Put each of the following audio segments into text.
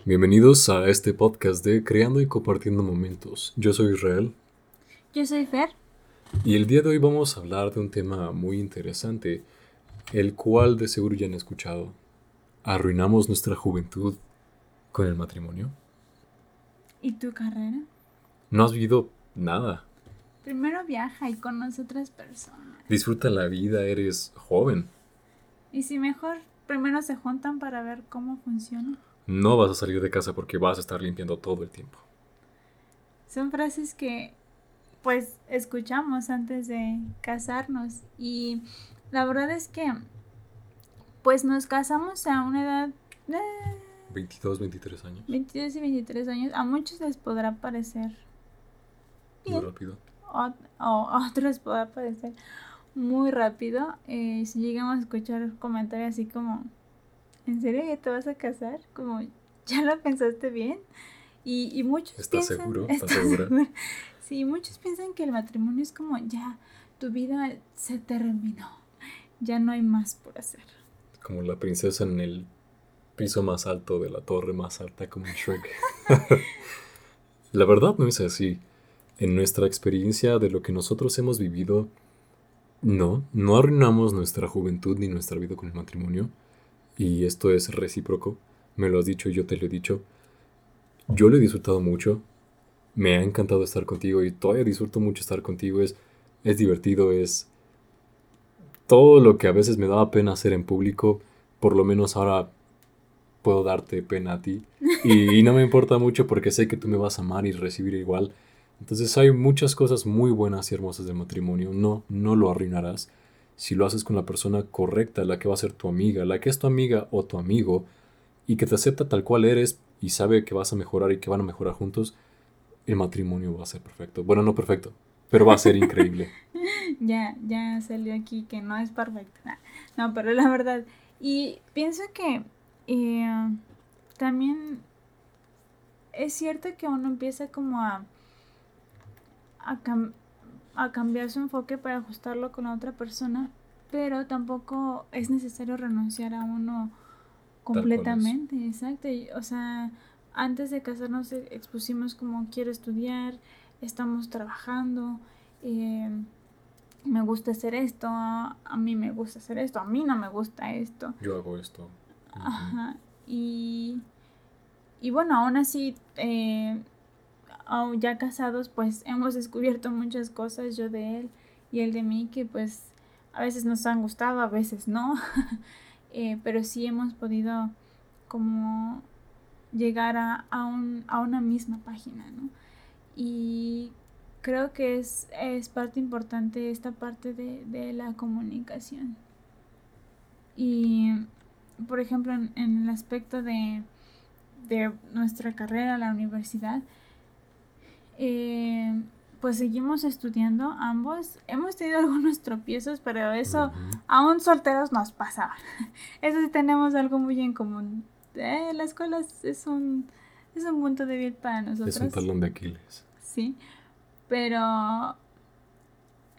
Bienvenidos a este podcast de Creando y Compartiendo Momentos. Yo soy Israel. Yo soy Fer. Y el día de hoy vamos a hablar de un tema muy interesante, el cual de seguro ya han escuchado. ¿Arruinamos nuestra juventud con el matrimonio? ¿Y tu carrera? No has vivido nada. Primero viaja y conoce otras personas. Disfruta la vida, eres joven. Y si mejor primero se juntan para ver cómo funciona. No vas a salir de casa porque vas a estar limpiando todo el tiempo. Son frases que pues escuchamos antes de casarnos y la verdad es que pues nos casamos a una edad de 22, 23 años. 22 y 23 años. A muchos les podrá parecer Muy rápido. O, o a otros les podrá parecer muy rápido. Eh, si llegamos a escuchar comentarios así como, ¿en serio ya te vas a casar? Como, ¿ya lo pensaste bien? Y, y muchos ¿Estás piensan... seguro? ¿Estás ¿Estás segura? segura? Sí, muchos piensan que el matrimonio es como, ya, tu vida se terminó. Ya no hay más por hacer. Como la princesa en el piso más alto de la torre más alta como en Shrek. la verdad no es así. En nuestra experiencia de lo que nosotros hemos vivido, no, no arruinamos nuestra juventud ni nuestra vida con el matrimonio. Y esto es recíproco. Me lo has dicho y yo te lo he dicho. Yo lo he disfrutado mucho. Me ha encantado estar contigo y todavía disfruto mucho estar contigo. Es, es divertido, es todo lo que a veces me daba pena hacer en público. Por lo menos ahora puedo darte pena a ti. Y, y no me importa mucho porque sé que tú me vas a amar y recibir igual. Entonces hay muchas cosas muy buenas y hermosas del matrimonio. No, no lo arruinarás. Si lo haces con la persona correcta, la que va a ser tu amiga, la que es tu amiga o tu amigo, y que te acepta tal cual eres y sabe que vas a mejorar y que van a mejorar juntos, el matrimonio va a ser perfecto. Bueno, no perfecto, pero va a ser increíble. ya, ya salió aquí que no es perfecto. No, pero la verdad. Y pienso que eh, también es cierto que uno empieza como a, a, cam- a cambiar su enfoque para ajustarlo con la otra persona, pero tampoco es necesario renunciar a uno completamente. Exacto. y, o sea, antes de casarnos eh, expusimos como quiero estudiar, estamos trabajando. eh, me gusta hacer esto, a mí me gusta hacer esto, a mí no me gusta esto. Yo hago esto. Ajá. Y, y bueno, aún así, eh, aún ya casados, pues hemos descubierto muchas cosas, yo de él y él de mí, que pues a veces nos han gustado, a veces no. Eh, pero sí hemos podido como llegar a, a, un, a una misma página, ¿no? Y creo que es, es parte importante esta parte de, de la comunicación. Y, por ejemplo, en, en el aspecto de, de nuestra carrera, la universidad, eh, pues seguimos estudiando ambos. Hemos tenido algunos tropiezos, pero eso Ujú. aún solteros nos pasaba. Eso sí tenemos algo muy en común. Eh, la escuela es, un, es un punto débil para nosotros. Es un talón de Aquiles. Sí, pero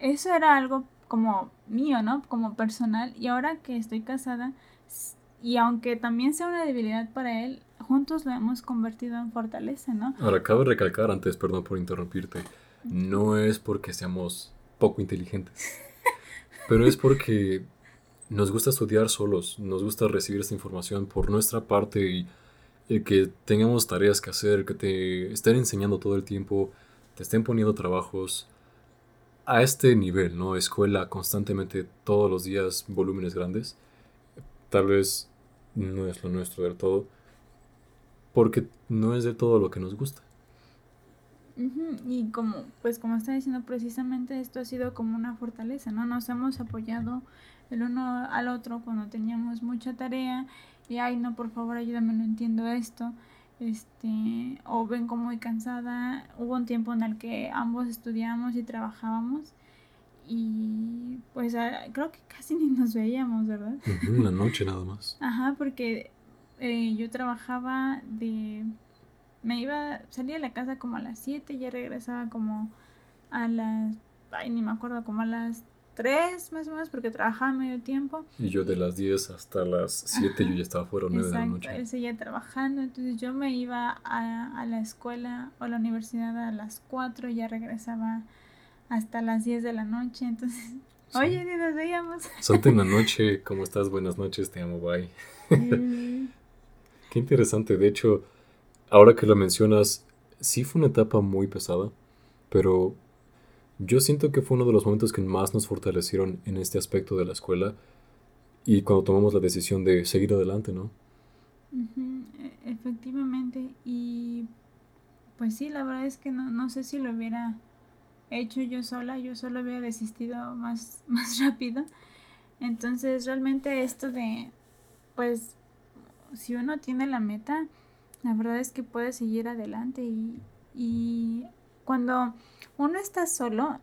eso era algo como mío, ¿no? Como personal. Y ahora que estoy casada, y aunque también sea una debilidad para él, juntos lo hemos convertido en fortaleza, ¿no? Ahora, cabe recalcar antes, perdón por interrumpirte, no es porque seamos poco inteligentes, pero es porque nos gusta estudiar solos, nos gusta recibir esta información por nuestra parte y que tengamos tareas que hacer, que te estén enseñando todo el tiempo, te estén poniendo trabajos a este nivel, ¿no? Escuela constantemente, todos los días, volúmenes grandes, tal vez no es lo nuestro del todo, porque no es de todo lo que nos gusta. Ujú, Y como, pues como está diciendo precisamente, esto ha sido como una fortaleza, ¿no? Nos hemos apoyado el uno al otro cuando teníamos mucha tarea y, ay, no, por favor, ayúdame, no entiendo esto. Este, o vengo muy cansada. Hubo un tiempo en el que ambos estudiamos y trabajábamos y pues creo que casi ni nos veíamos, ¿verdad? Una noche nada más. Ajá, porque eh, yo trabajaba de... Me iba, salía de la casa como a las 7 y ya regresaba como a las... Ay, ni me acuerdo, como a las 3 más o menos porque trabajaba medio tiempo. Y yo de las 10 hasta las 7 yo ya estaba fuera o 9 de la noche. Él seguía trabajando, entonces yo me iba a, a, la escuela o a la universidad a las 4 y ya regresaba hasta las 10 de la noche, entonces... Oye, ni nos veíamos. Salte en la noche, ¿cómo estás? Buenas noches, te amo, bye. Qué interesante, de hecho, ahora que lo mencionas, sí fue una etapa muy pesada, pero yo siento que fue uno de los momentos que más nos fortalecieron en este aspecto de la escuela y cuando tomamos la decisión de seguir adelante, ¿no? E, efectivamente, y pues sí, la verdad es que no, no sé si lo hubiera hecho yo sola, yo solo hubiera desistido más, más rápido. Entonces realmente esto de, pues, si uno tiene la meta, la verdad es que puede seguir adelante y, y cuando uno está solo,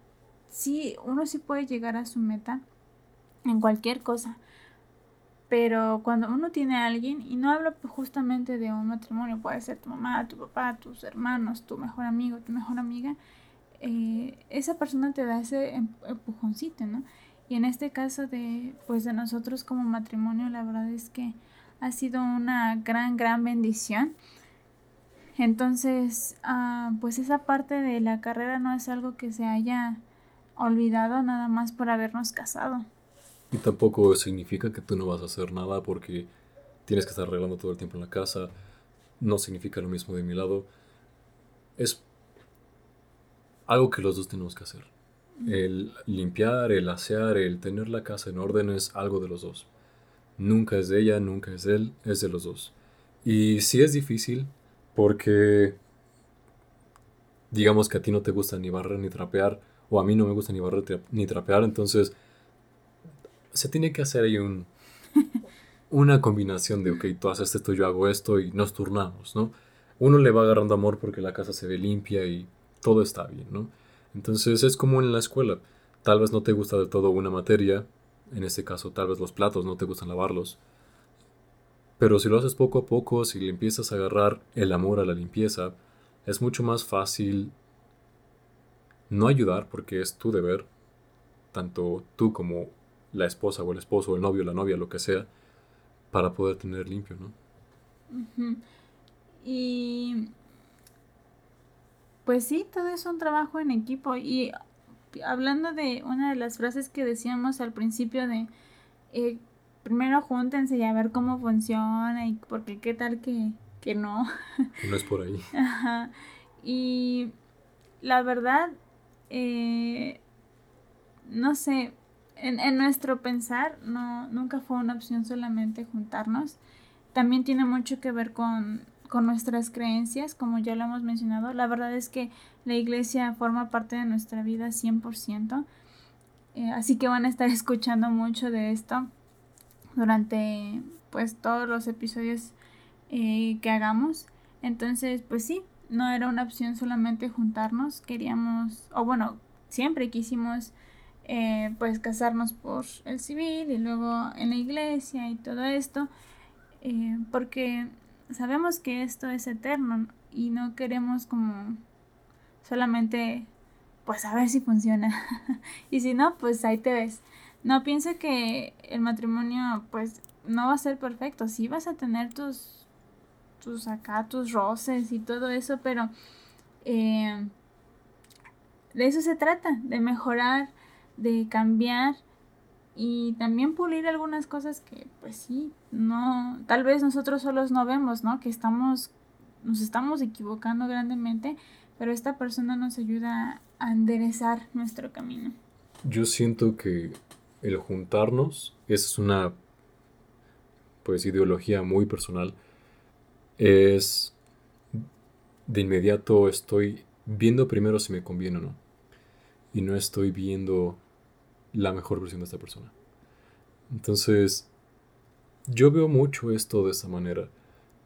sí, uno sí puede llegar a su meta en cualquier cosa. Pero cuando uno tiene a alguien, y no hablo justamente de un matrimonio, puede ser tu mamá, tu papá, tus hermanos, tu mejor amigo, tu mejor amiga, eh, esa persona te da ese em, empujoncito, ¿no? Y en este caso de, pues de nosotros como matrimonio, la verdad es que ha sido una gran, gran bendición entonces, ah, pues esa parte de la carrera no es algo que se haya olvidado nada más por habernos casado. Y tampoco significa que tú no vas a hacer nada porque tienes que estar arreglando todo el tiempo en la casa. No significa lo mismo de mi lado. Es algo que los dos tenemos que hacer. El limpiar, el asear, el tener la casa en orden es algo de los dos. Nunca es de ella, nunca es de él, es de los dos. Y si es difícil, porque digamos que a ti no te gusta ni barrer ni trapear, o a mí no me gusta ni barrer ni trapear, entonces se tiene que hacer ahí un, una combinación de, ok, tú haces esto, yo hago esto y nos turnamos, ¿no? Uno le va agarrando amor porque la casa se ve limpia y todo está bien, ¿no? Entonces es como en la escuela. Tal vez no te gusta del todo una materia, en este caso tal vez los platos no te gustan lavarlos, pero si lo haces poco a poco, si le empiezas a agarrar el amor a la limpieza, es mucho más fácil no ayudar porque es tu deber, tanto tú como la esposa o el esposo, el novio, la novia, lo que sea, para poder tener limpio, ¿no? Y pues sí, todo es un trabajo en equipo. Y hablando de una de las frases que decíamos al principio de eh, primero júntense y a ver cómo funciona y porque qué tal que, que no. No es por ahí. Ajá. Y la verdad, eh, no sé, en, en, nuestro pensar no, nunca fue una opción solamente juntarnos. También tiene mucho que ver con, con nuestras creencias, como ya lo hemos mencionado. La verdad es que la iglesia forma parte de nuestra vida 100%. Eh, así que van a estar escuchando mucho de esto durante pues todos los episodios eh, que hagamos. Entonces, pues sí, no era una opción solamente juntarnos, queríamos, o bueno, siempre quisimos eh, pues casarnos por el civil y luego en la iglesia y todo esto, eh, porque sabemos que esto es eterno y no queremos como solamente pues a ver si funciona. Y si no pues ahí te ves. No pienso que el matrimonio, pues, no va a ser perfecto. Sí vas a tener tus, tus acá, tus roces y todo eso, pero eh, de eso se trata, de mejorar, de cambiar y también pulir algunas cosas que, pues sí, no, tal vez nosotros solos no vemos, ¿no? Que estamos, nos estamos equivocando grandemente, pero esta persona nos ayuda a enderezar nuestro camino. Yo siento que el juntarnos, esa es una pues ideología muy personal, es de inmediato estoy viendo primero si me conviene o no. Y no estoy viendo la mejor versión de esta persona. Entonces, yo veo mucho esto de esta manera.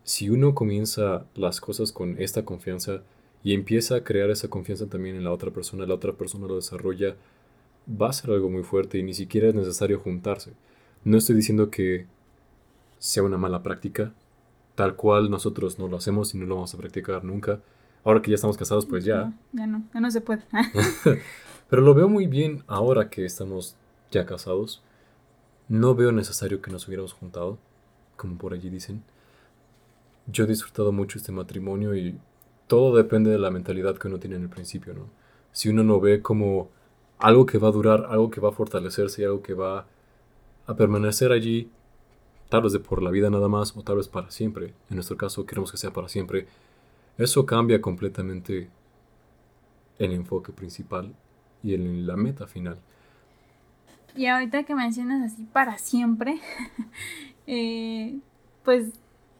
Si uno comienza las cosas con esta confianza y empieza a crear esa confianza también en la otra persona, la otra persona lo desarrolla va a ser algo muy fuerte y ni siquiera es necesario juntarse. No estoy diciendo que sea una mala práctica, tal cual nosotros no lo hacemos y no lo vamos a practicar nunca. Ahora que ya estamos casados, pues ya. ya no, ya no se puede. Pero lo veo muy bien ahora que estamos ya casados, no veo necesario que nos hubiéramos juntado, como por allí dicen. Yo he disfrutado mucho este matrimonio y todo depende de la mentalidad que uno tiene en el principio, ¿no? Si uno no ve como algo que va a durar, algo que va a fortalecerse y algo que va a permanecer allí, tal vez de por la vida nada más o tal vez para siempre. En nuestro caso queremos que sea para siempre. Eso cambia completamente el enfoque principal y en la meta final. Y ahorita que mencionas así para siempre, eh, pues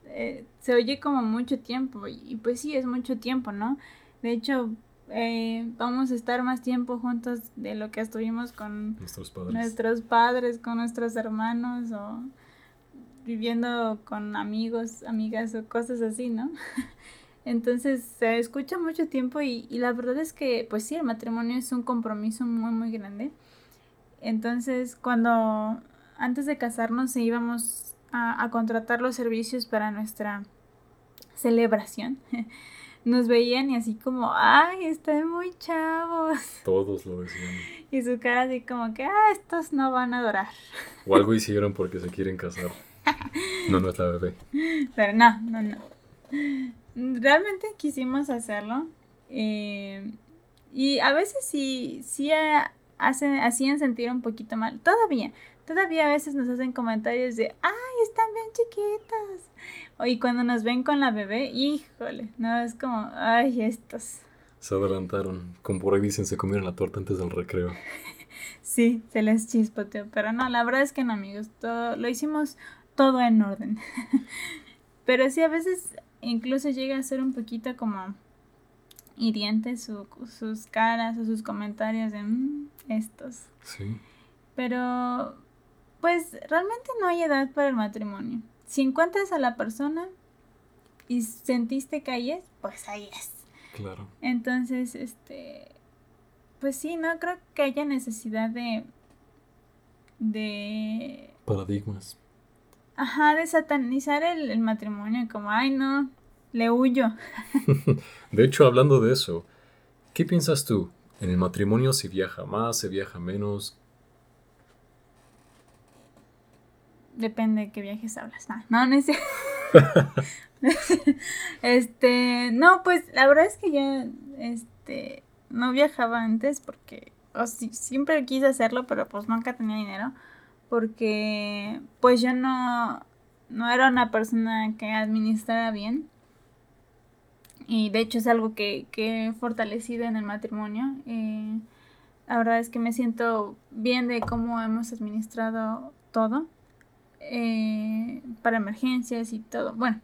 eh, se oye como mucho tiempo y pues sí, es mucho tiempo, ¿no? De hecho, eh, vamos a estar más tiempo juntos de lo que estuvimos con nuestros padres. nuestros padres, con nuestros hermanos o viviendo con amigos, amigas o cosas así, ¿no? Entonces se escucha mucho tiempo y, la verdad es que, pues sí, el matrimonio es un compromiso muy, muy grande. Entonces, cuando antes de casarnos íbamos a, a contratar los servicios para nuestra celebración, nos veían y así como, ay, están muy chavos. Todos lo decían. Y su cara así como que, ah, estos no van a adorar. O algo hicieron porque se quieren casar. No, no es la bebé. Pero no, no, no. Realmente quisimos hacerlo. Eh, y a veces sí, sí hacen, hacían sentir un poquito mal. Todavía, todavía a veces nos hacen comentarios de, ay, están bien chiquitas. Y cuando nos ven con la bebé, híjole, no, es como, ay, estos. Se adelantaron. Como por ahí dicen, se comieron la torta antes del recreo. sí, se les chispoteó. Pero no, la verdad es que no, amigos. Todo, lo hicimos todo en orden. pero sí, a veces incluso llega a ser un poquito como hiriente su, sus caras o sus comentarios de mm, estos. Sí. Pero, pues, realmente no hay edad para el matrimonio si encuentras a la persona y sentiste que ahí es, pues ahí es. Claro. Entonces, este, pues sí, no creo que haya necesidad de, de... Paradigmas. Ajá, de satanizar el, el matrimonio, como, ay no, le huyo. de hecho, hablando de eso, ¿qué piensas tú? ¿En el matrimonio se viaja más, se viaja menos? Depende de qué viajes hablas. No, no, es Este, no, pues la verdad es que yo este no viajaba antes porque o siempre quise hacerlo, pero pues nunca tenía dinero porque pues yo no no era una persona que administrara bien. Y de hecho es algo que, que he fortalecido en el matrimonio. Eh, la verdad es que me siento bien de cómo hemos administrado todo. Eh, para emergencias y todo. Bueno,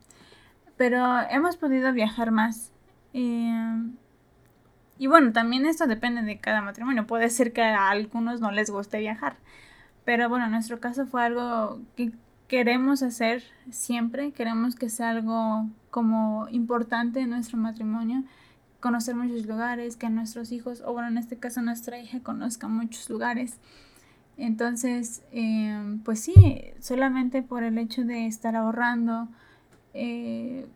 pero hemos podido viajar más. Eh, y bueno, también esto depende de cada matrimonio. Puede ser que a algunos no les guste viajar. Pero bueno, en nuestro caso fue algo que queremos hacer siempre. Queremos que sea algo como importante en nuestro matrimonio. Conocer muchos lugares, que nuestros hijos, o bueno, en este caso nuestra hija, conozca muchos lugares. Entonces, em, pues sí, solamente por el hecho de estar ahorrando, eh,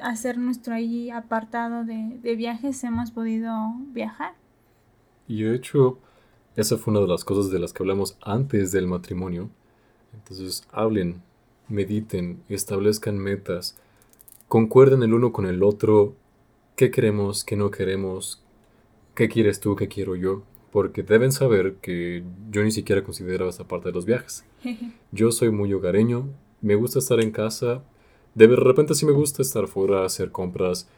hacer nuestro ahí apartado de, de, viajes, hemos podido viajar. Y de hecho, esa fue una de las cosas de las que hablamos antes del matrimonio. Entonces, hablen, mediten, establezcan metas, concuerden el uno con el otro, qué queremos, qué no queremos, qué quieres tú, qué quiero yo porque deben saber que yo ni siquiera considero esa parte de los viajes. Yo soy muy hogareño, me gusta estar en casa, de repente sí me gusta estar fuera, hacer compras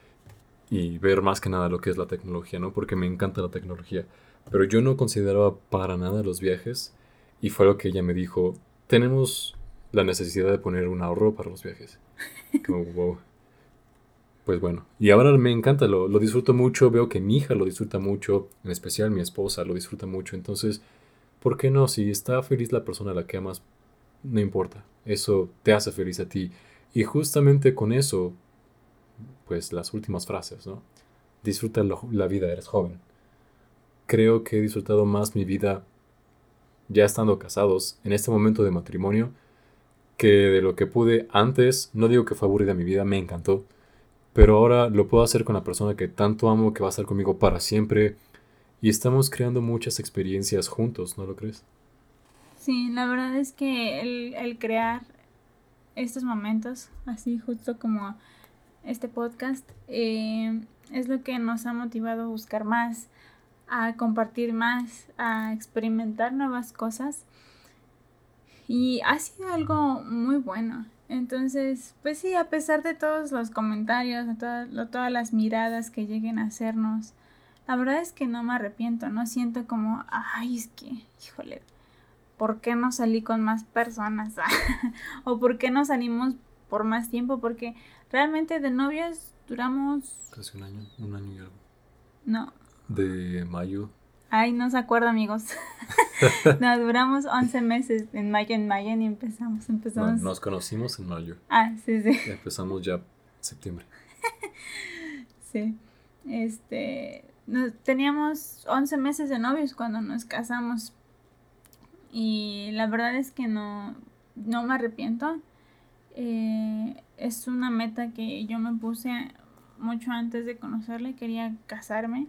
y ver más que nada lo que es la tecnología, ¿no? Porque me encanta la tecnología. Pero yo no consideraba para nada los viajes y fue lo que ella me dijo, tenemos la necesidad de poner un ahorro para los viajes. Como, wow pues bueno, y ahora me encanta, lo, lo, disfruto mucho, veo que mi hija lo disfruta mucho, en especial mi esposa lo disfruta mucho, entonces, ¿por qué no? Si está feliz la persona a la que amas, no importa, eso te hace feliz a ti. Y justamente con eso, pues las últimas frases, ¿no? Disfruta la vida, eres joven. Creo que he disfrutado más mi vida ya estando casados, en este momento de matrimonio, que de lo que pude antes, no digo que fue aburrida mi vida, me encantó, pero ahora lo puedo hacer con la persona que tanto amo, que va a estar conmigo para siempre. Y estamos creando muchas experiencias juntos, ¿no lo crees? Sí, la verdad es que el, crear estos momentos, así justo como este podcast, eh, es lo que nos ha motivado a buscar más, a compartir más, a experimentar nuevas cosas. Y ha sido algo muy bueno. Entonces, pues sí, a pesar de todos los comentarios, de todas, todas las miradas que lleguen a hacernos, la verdad es que no me arrepiento, no siento como, ay, es que, híjole, ¿por qué no salí con más personas? o ¿por qué no salimos por más tiempo? Porque realmente de novios duramos... Casi un año, un año y algo. No. De mayo Ay, no se acuerda, amigos. nos duramos 11 meses en mayo, en mayo y empezamos. empezamos. nos conocimos en mayo. Ah, sí, sí. empezamos ya en septiembre. sí. Este, teníamos 11 meses de novios cuando nos casamos. Y la verdad es que no, no me arrepiento. Eh, es una meta que yo me puse mucho antes de conocerle. Quería casarme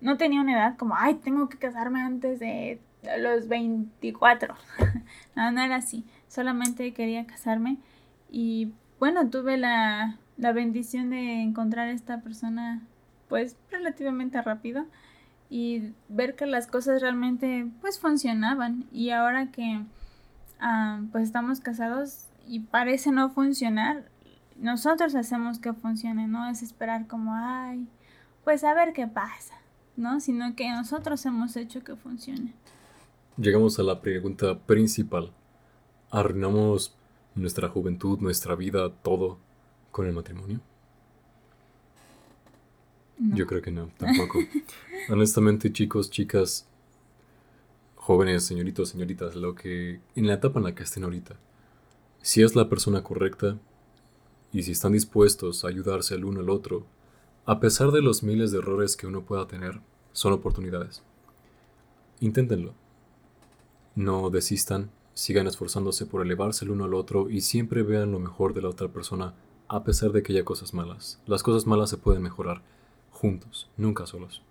no tenía una edad como, ay, tengo que casarme antes de los 24. no, no era así. Solamente quería casarme. Y bueno, tuve la, la bendición de encontrar a esta persona pues relativamente rápido y ver que las cosas realmente pues funcionaban y ahora que ah, pues estamos casados y parece no funcionar nosotros hacemos que funcione no es esperar como ay pues a ver qué pasa ¿no? Sino que nosotros hemos hecho que funcione. Llegamos a la pregunta principal. ¿Arruinamos nuestra juventud, nuestra vida, todo con el matrimonio? Yo creo que no, tampoco. Honestamente, chicos, chicas, jóvenes, señoritos, señoritas, lo que en la etapa en la que estén ahorita, si es la persona correcta y si están dispuestos a ayudarse el uno al otro, a pesar de los miles de errores que uno pueda tener, son oportunidades. Inténtenlo. No desistan, sigan esforzándose por elevarse el uno al otro y siempre vean lo mejor de la otra persona a pesar de que haya cosas malas. Las cosas malas se pueden mejorar juntos, nunca solos.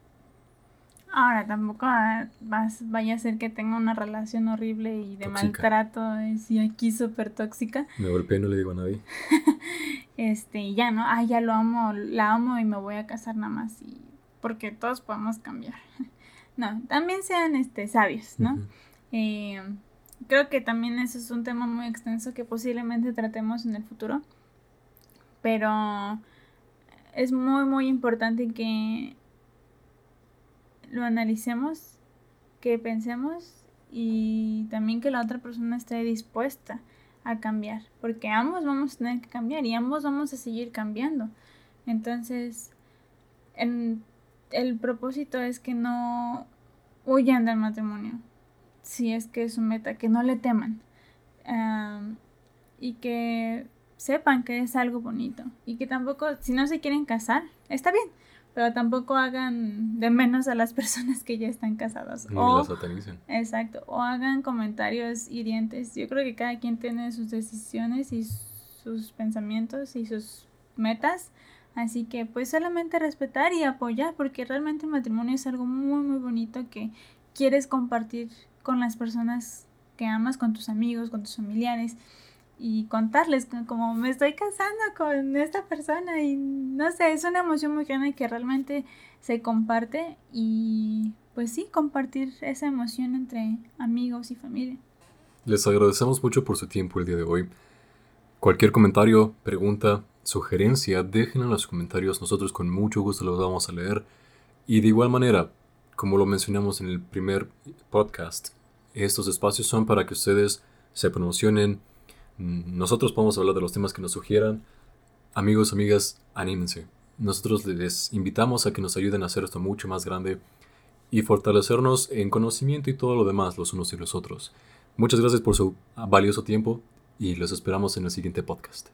Ahora tampoco ah, vaya a ser que tenga una relación horrible y de maltrato y aquí súper tóxica. Me golpeé y no le digo a nadie. este, ya no, ah, ya lo amo, la amo y me voy a casar nada más y porque todos podemos cambiar. no, también sean este sabios, ¿no? Eh, creo que también eso es un tema muy extenso que posiblemente tratemos en el futuro. Pero es muy muy importante que lo analicemos, que pensemos y también que la otra persona esté dispuesta a cambiar, porque ambos vamos a tener que cambiar y ambos vamos a seguir cambiando. Entonces, el propósito es que no huyan del matrimonio, si es que es su meta, que no le teman y que sepan que es algo bonito y que tampoco, si no se quieren casar, está bien, pero tampoco hagan de menos a las personas que ya están casadas. o, las satanicen. Exacto, o hagan comentarios hirientes. Yo creo que cada quien tiene sus decisiones y sus pensamientos y sus metas. Así que pues solamente respetar y apoyar porque realmente el matrimonio es algo muy muy bonito que quieres compartir con las personas que amas, con tus amigos, con tus familiares y contarles como me estoy casando con esta persona y no sé, es una emoción muy grande que realmente se comparte y pues sí, compartir esa emoción entre amigos y familia. Les agradecemos mucho por su tiempo el día de hoy. Cualquier comentario, pregunta, sugerencia, déjenla en los comentarios, nosotros con mucho gusto los vamos a leer. Y de igual manera, como lo mencionamos en el primer podcast, estos espacios son para que ustedes se promocionen, nosotros podemos hablar de los temas que nos sugieran. Amigos, amigas, anímense. Nosotros les invitamos a que nos ayuden a hacer esto mucho más grande y fortalecernos en conocimiento y todo lo demás los unos y los otros. Muchas gracias por su valioso tiempo y los esperamos en el siguiente podcast.